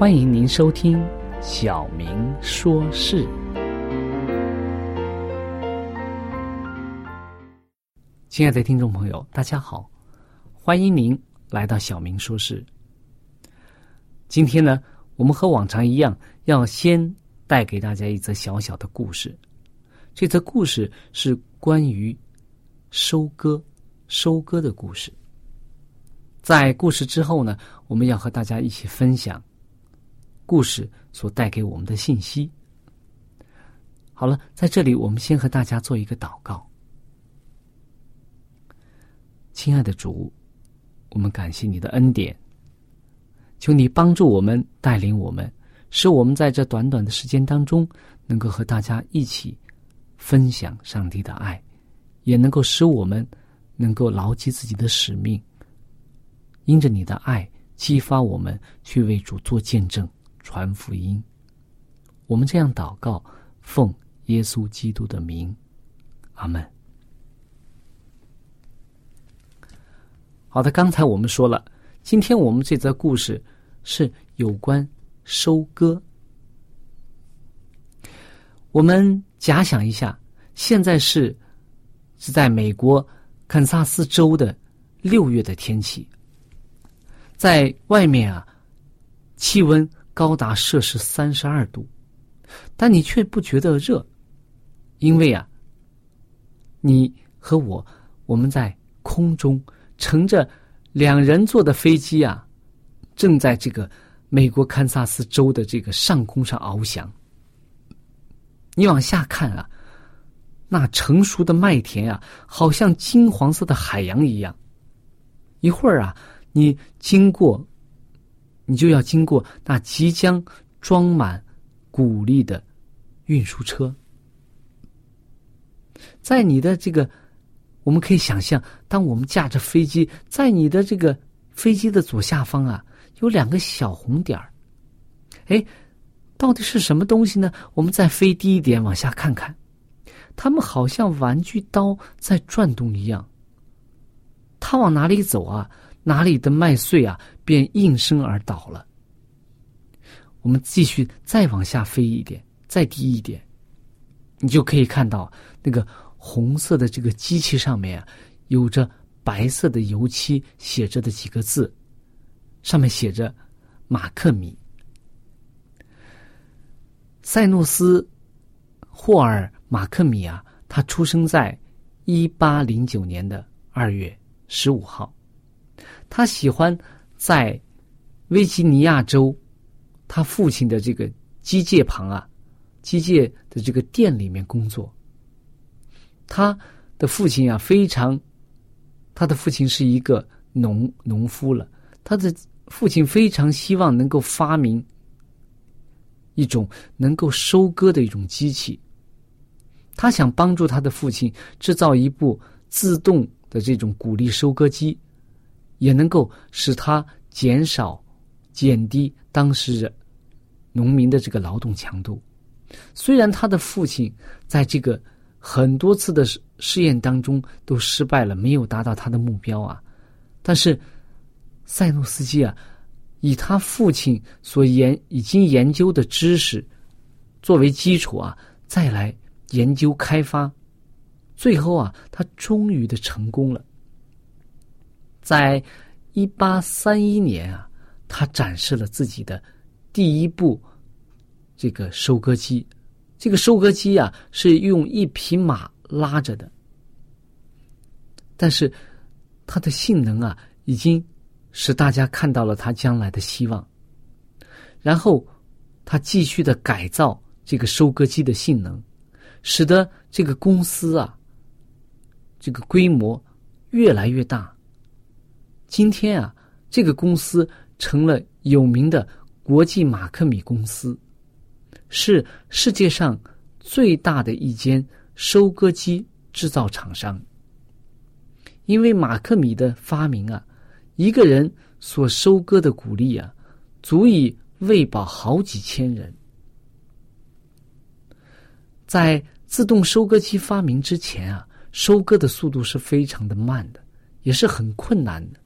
欢迎您收听《小明说事》。亲爱的听众朋友，大家好，欢迎您来到《小明说事》。今天呢，我们和往常一样，要先带给大家一则小小的故事。这则故事是关于收割、收割的故事。在故事之后呢，我们要和大家一起分享。故事所带给我们的信息。好了，在这里，我们先和大家做一个祷告。亲爱的主，我们感谢你的恩典，求你帮助我们，带领我们，使我们在这短短的时间当中，能够和大家一起分享上帝的爱，也能够使我们能够牢记自己的使命，因着你的爱，激发我们去为主做见证。传福音，我们这样祷告，奉耶稣基督的名，阿门。好的，刚才我们说了，今天我们这则故事是有关收割。我们假想一下，现在是是在美国堪萨斯州的六月的天气，在外面啊，气温。高达摄氏三十二度，但你却不觉得热，因为啊，你和我，我们在空中乘着两人坐的飞机啊，正在这个美国堪萨斯州的这个上空上翱翔。你往下看啊，那成熟的麦田啊，好像金黄色的海洋一样。一会儿啊，你经过。你就要经过那即将装满谷粒的运输车，在你的这个，我们可以想象，当我们驾着飞机，在你的这个飞机的左下方啊，有两个小红点儿。哎，到底是什么东西呢？我们再飞低一点，往下看看，它们好像玩具刀在转动一样。它往哪里走啊？哪里的麦穗啊，便应声而倒了。我们继续再往下飞一点，再低一点，你就可以看到那个红色的这个机器上面啊，有着白色的油漆写着的几个字，上面写着“马克米”。塞诺斯·霍尔·马克米啊，他出生在一八零九年的二月。十五号。他喜欢在维吉尼亚州他父亲的这个机械旁啊，机械的这个店里面工作。他的父亲啊，非常，他的父亲是一个农农夫了。他的父亲非常希望能够发明一种能够收割的一种机器。他想帮助他的父亲制造一部自动的这种谷粒收割机。也能够使他减少、减低当时人农民的这个劳动强度。虽然他的父亲在这个很多次的试试验当中都失败了，没有达到他的目标啊，但是塞诺斯基啊，以他父亲所研已经研究的知识作为基础啊，再来研究开发，最后啊，他终于的成功了。在一八三一年啊，他展示了自己的第一部这个收割机。这个收割机啊，是用一匹马拉着的，但是它的性能啊，已经使大家看到了它将来的希望。然后他继续的改造这个收割机的性能，使得这个公司啊，这个规模越来越大。今天啊，这个公司成了有名的国际马克米公司，是世界上最大的一间收割机制造厂商。因为马克米的发明啊，一个人所收割的谷粒啊，足以喂饱好几千人。在自动收割机发明之前啊，收割的速度是非常的慢的，也是很困难的。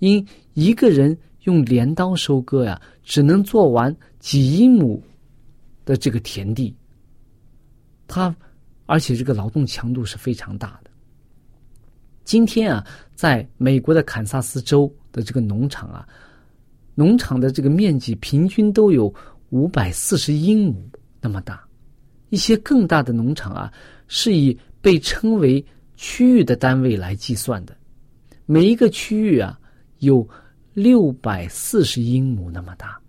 因一个人用镰刀收割呀，只能做完几英亩的这个田地。他而且这个劳动强度是非常大的。今天啊，在美国的堪萨斯州的这个农场啊，农场的这个面积平均都有五百四十英亩那么大。一些更大的农场啊，是以被称为区域的单位来计算的，每一个区域啊。有六百四十英亩那么大，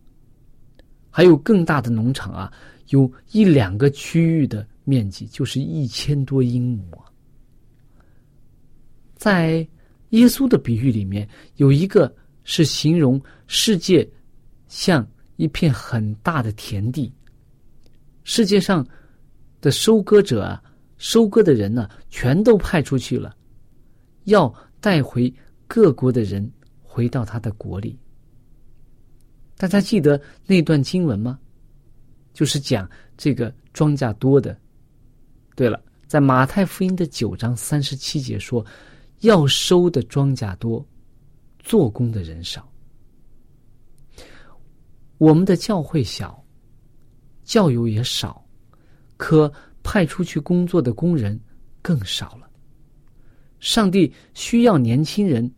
还有更大的农场啊，有一两个区域的面积就是一千多英亩。在耶稣的比喻里面，有一个是形容世界像一片很大的田地，世界上的收割者啊，收割的人呢，全都派出去了，要带回各国的人。回到他的国里，大家记得那段经文吗？就是讲这个庄稼多的。对了，在马太福音的九章三十七节说，要收的庄稼多，做工的人少。我们的教会小，教友也少，可派出去工作的工人更少了。上帝需要年轻人，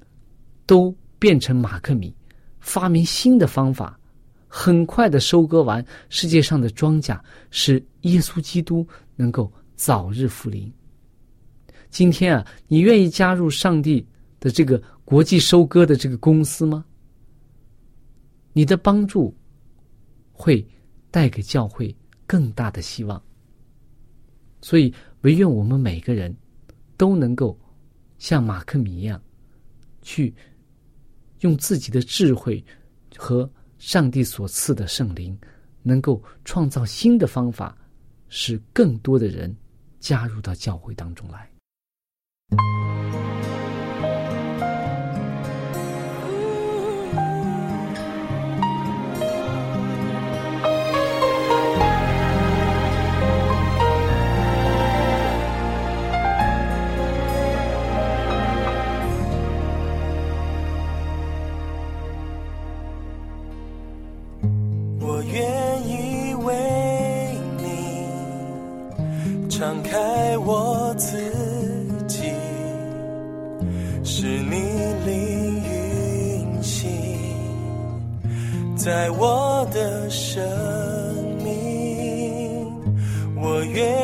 都。变成马克米，发明新的方法，很快的收割完世界上的庄稼，使耶稣基督能够早日复临。今天啊，你愿意加入上帝的这个国际收割的这个公司吗？你的帮助会带给教会更大的希望。所以，唯愿我们每个人都能够像马克米一样去。用自己的智慧和上帝所赐的圣灵，能够创造新的方法，使更多的人加入到教会当中来。在我的生命，我愿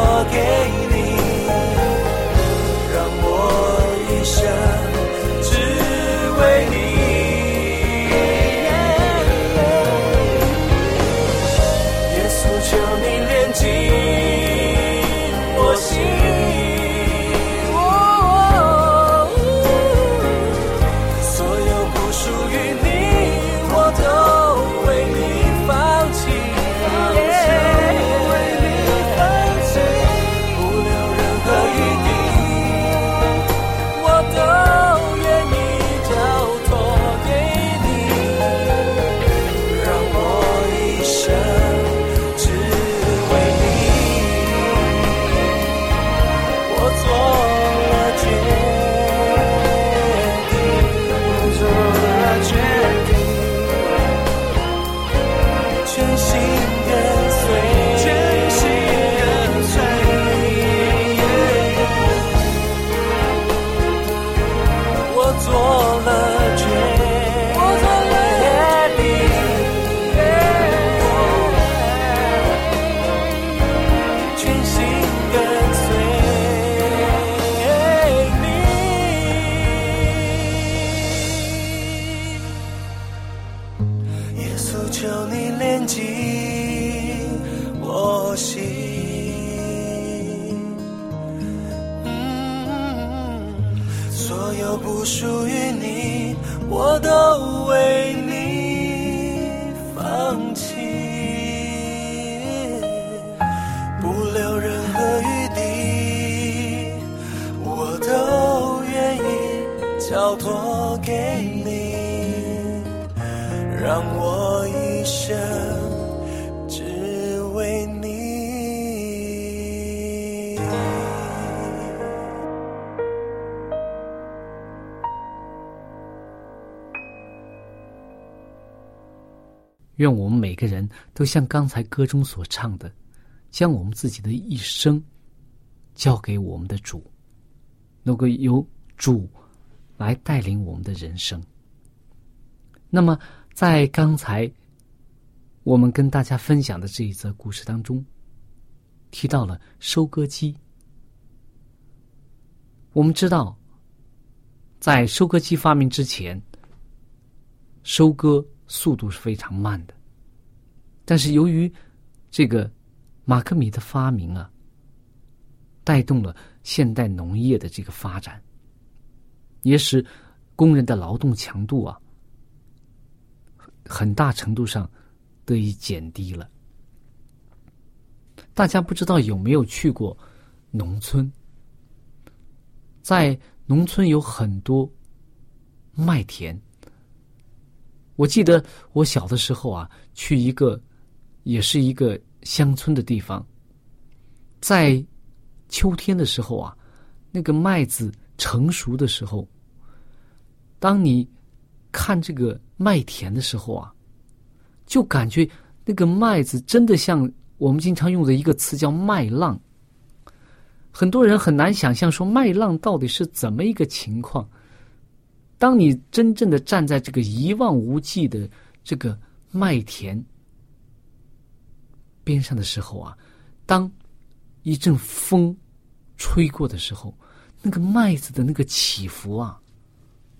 我给你交托给你让我一生只为你。愿我们每个人都像刚才歌中所唱的将我们自己的一生交给我们的主能够有主来带领我们的人生。那么在刚才我们跟大家分享的这一则故事当中提到了收割机。我们知道在收割机发明之前收割速度是非常慢的。但是由于这个马克米的发明啊带动了现代农业的这个发展也使工人的劳动强度啊，很大程度上得以减低了。大家不知道有没有去过农村？在农村有很多麦田。我记得我小的时候啊，去一个也是一个乡村的地方，在秋天的时候啊，那个麦子成熟的时候，当你看这个麦田的时候啊，就感觉那个麦子真的像我们经常用的一个词叫麦浪。很多人很难想象说麦浪到底是怎么一个情况。当你真正的站在这个一望无际的这个麦田边上的时候啊，当一阵风吹过的时候，那个麦子的那个起伏啊，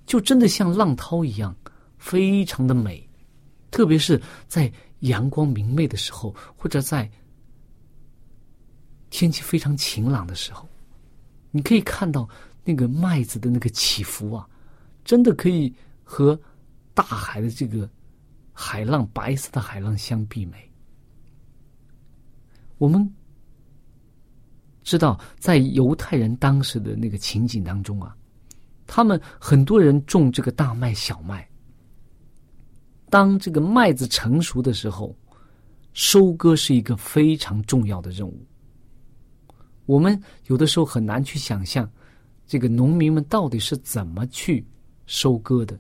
就真的像浪涛一样，非常的美。特别是在阳光明媚的时候，或者在。天气非常晴朗的时候，你可以看到那个麦子的那个起伏啊，真的可以和大海的这个海浪、白色的海浪相媲美。我们知道，在犹太人当时的那个情景当中啊，他们很多人种这个大麦、小麦。当这个麦子成熟的时候，收割是一个非常重要的任务。我们有的时候很难去想象，这个农民们到底是怎么去收割的。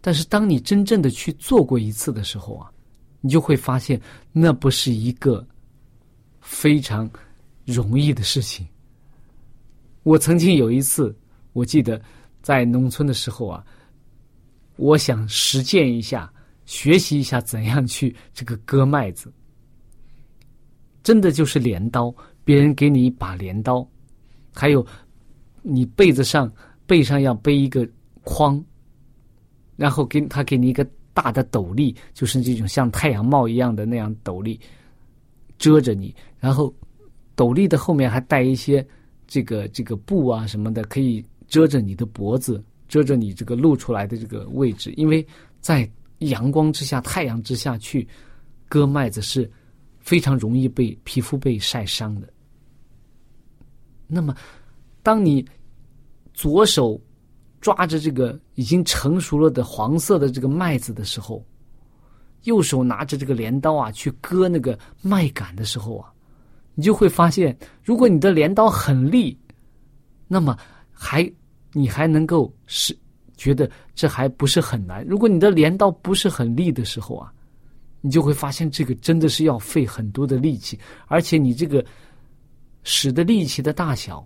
但是，当你真正的去做过一次的时候啊，你就会发现，那不是一个非常容易的事情。我曾经有一次，我记得在农村的时候啊，我想实践一下，学习一下怎样去这个割麦子，真的就是镰刀。别人给你一把镰刀，还有你被子上背上要背一个筐，然后给他给你一个大的斗笠，就是这种像太阳帽一样的那样斗笠，遮着你。然后斗笠的后面还带一些这个这个布啊什么的，可以遮着你的脖子，遮着你这个露出来的这个位置。因为在阳光之下、太阳之下去割麦子是非常容易被皮肤被晒伤的。那么，当你左手抓着这个已经成熟了的黄色的这个麦子的时候，右手拿着这个镰刀啊去割那个麦秆的时候啊，你就会发现，如果你的镰刀很利，那么还你还能够是觉得这还不是很难；如果你的镰刀不是很利的时候啊，你就会发现这个真的是要费很多的力气，而且你这个。使的力气的大小，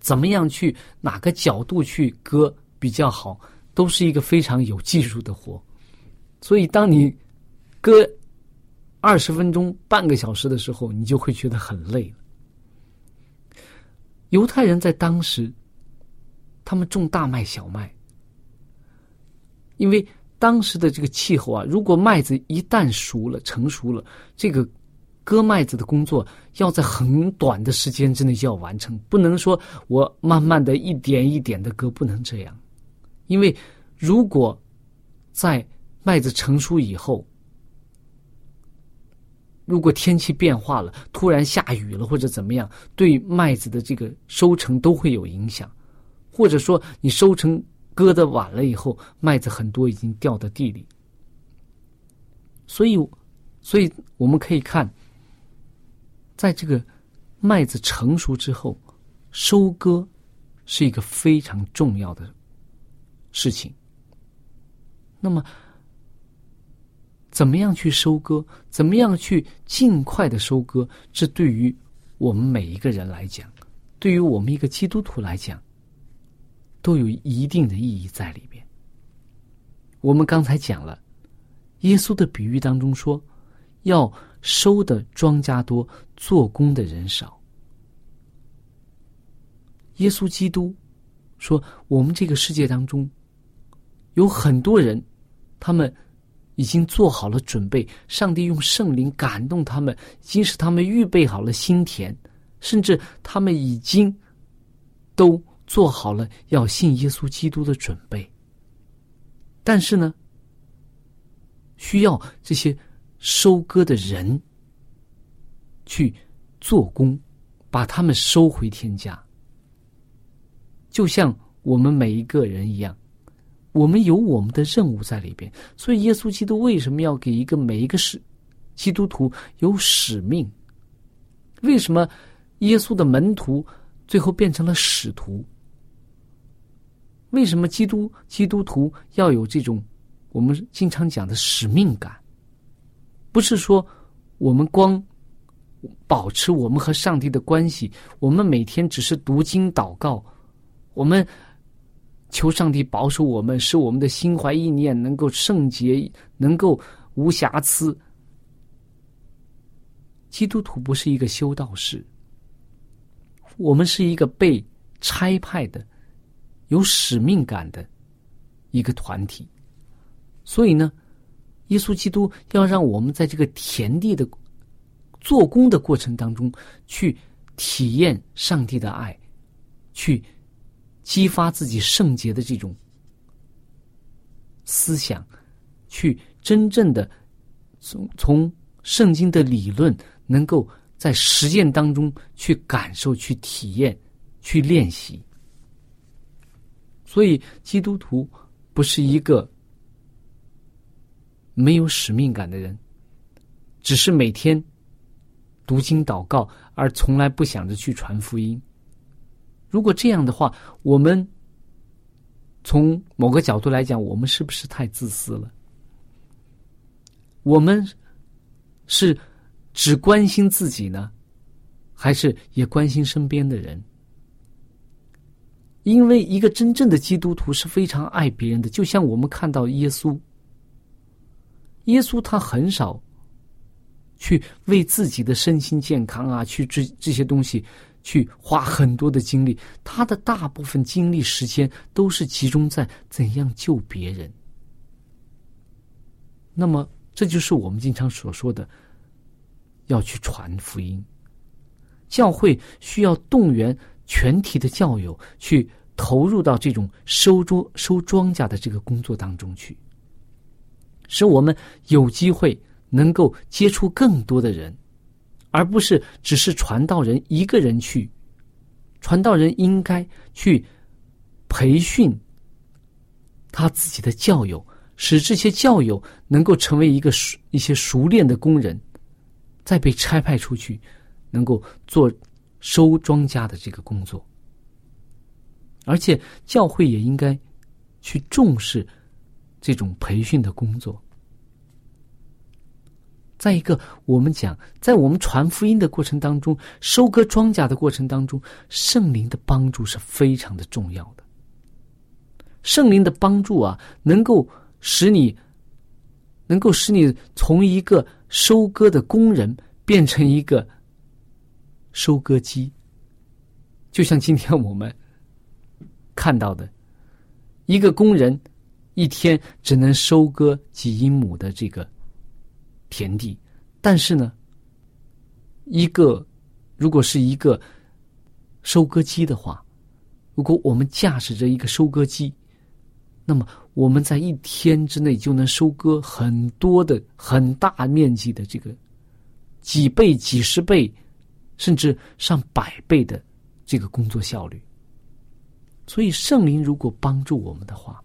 怎么样去哪个角度去割比较好，都是一个非常有技术的活。所以，当你割二十分钟、半个小时的时候，你就会觉得很累了。犹太人在当时，他们种大麦、小麦，因为当时的这个气候啊，如果麦子一旦熟了、成熟了，这个。割麦子的工作要在很短的时间之内就要完成，不能说我慢慢的一点一点的割，不能这样，因为如果在麦子成熟以后，如果天气变化了，突然下雨了或者怎么样，对麦子的这个收成都会有影响，或者说你收成割的晚了以后，麦子很多已经掉到地里，所以，所以我们可以看。在这个麦子成熟之后，收割是一个非常重要的事情。那么，怎么样去收割？怎么样去尽快的收割？这对于我们每一个人来讲，对于我们一个基督徒来讲，都有一定的意义在里边。我们刚才讲了，耶稣的比喻当中说，要收的庄稼多，做工的人少。耶稣基督说，我们这个世界当中有很多人，他们已经做好了准备，上帝用圣灵感动他们，已经使他们预备好了心田，甚至他们已经都做好了要信耶稣基督的准备。但是呢，需要这些收割的人去做工，把他们收回天家。就像我们每一个人一样，我们有我们的任务在里边。所以，耶稣基督为什么要给一个每一个使基督徒有使命？为什么耶稣的门徒最后变成了使徒？为什么基督基督徒要有这种我们经常讲的使命感？不是说我们光保持我们和上帝的关系，我们每天只是读经祷告。我们求上帝保守我们，使我们的心怀意念能够圣洁，能够无瑕疵。基督徒不是一个修道士，我们是一个被差派的、有使命感的一个团体。所以呢，耶稣基督要让我们在这个田地的做工的过程当中，去体验上帝的爱，去。激发自己圣洁的这种思想，去真正的从从圣经的理论，能够在实践当中去感受、去体验、去练习。所以，基督徒不是一个没有使命感的人，只是每天读经祷告，而从来不想着去传福音。如果这样的话，我们从某个角度来讲，我们是不是太自私了？我们是只关心自己呢，还是也关心身边的人？因为一个真正的基督徒是非常爱别人的，就像我们看到耶稣，耶稣他很少去为自己的身心健康啊，去这这些东西。去花很多的精力，他的大部分精力时间都是集中在怎样救别人。那么，这就是我们经常所说的，要去传福音。教会需要动员全体的教友去投入到这种收庄收庄稼的这个工作当中去，使我们有机会能够接触更多的人。而不是只是传道人一个人去，传道人应该去培训他自己的教友，使这些教友能够成为一个熟一些熟练的工人，再被差派出去，能够做收庄稼的这个工作。而且教会也应该去重视这种培训的工作。再一个，我们讲，在我们传福音的过程当中，收割庄稼的过程当中，圣灵的帮助是非常的重要的。圣灵的帮助啊，能够使你，能够使你从一个收割的工人变成一个收割机。就像今天我们看到的，一个工人一天只能收割几英亩的这个。田地，但是呢，一个如果是一个收割机的话，如果我们驾驶着一个收割机，那么我们在一天之内就能收割很多的很大面积的这个几倍、几十倍，甚至上百倍的这个工作效率。所以，圣灵如果帮助我们的话，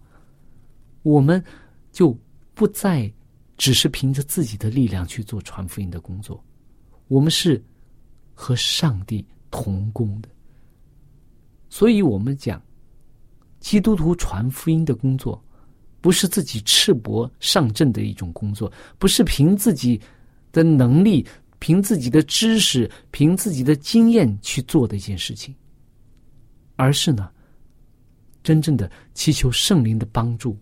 我们就不再。只是凭着自己的力量去做传福音的工作，我们是和上帝同工的。所以，我们讲基督徒传福音的工作，不是自己赤膊上阵的一种工作，不是凭自己的能力、凭自己的知识、凭自己的经验去做的一件事情，而是呢，真正的祈求圣灵的帮助，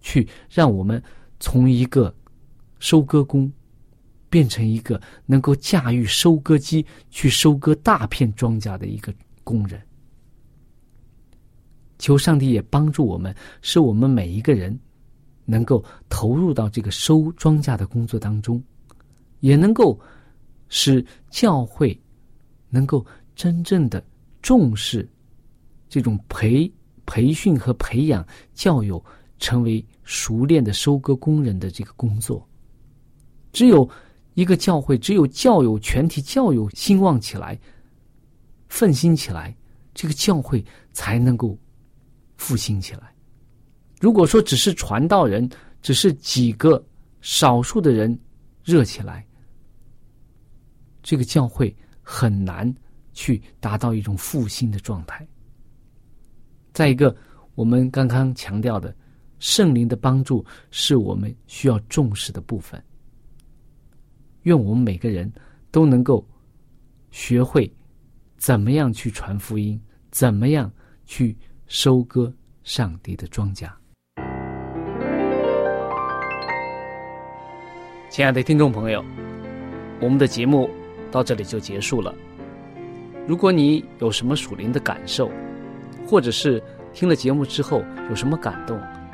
去让我们。从一个收割工变成一个能够驾驭收割机去收割大片庄稼的一个工人。求上帝也帮助我们，使我们每一个人能够投入到这个收庄稼的工作当中，也能够使教会能够真正的重视这种培培训和培养教友成为熟练的收割工人的这个工作。只有一个教会，只有教友全体教友兴旺起来，奋兴起来，这个教会才能够。复兴起来。如果说只是传道人，只是几个少数的人热起来，这个教会很难去达到一种复兴的状态。再一个，我们刚刚强调的圣灵的帮助是我们需要重视的部分。愿我们每个人都能够学会怎么样去传福音，怎么样去。收割上帝的庄稼。亲爱的听众朋友，我们的节目到这里就结束了。如果你有什么属灵的感受，或者是听了节目之后有什么感动，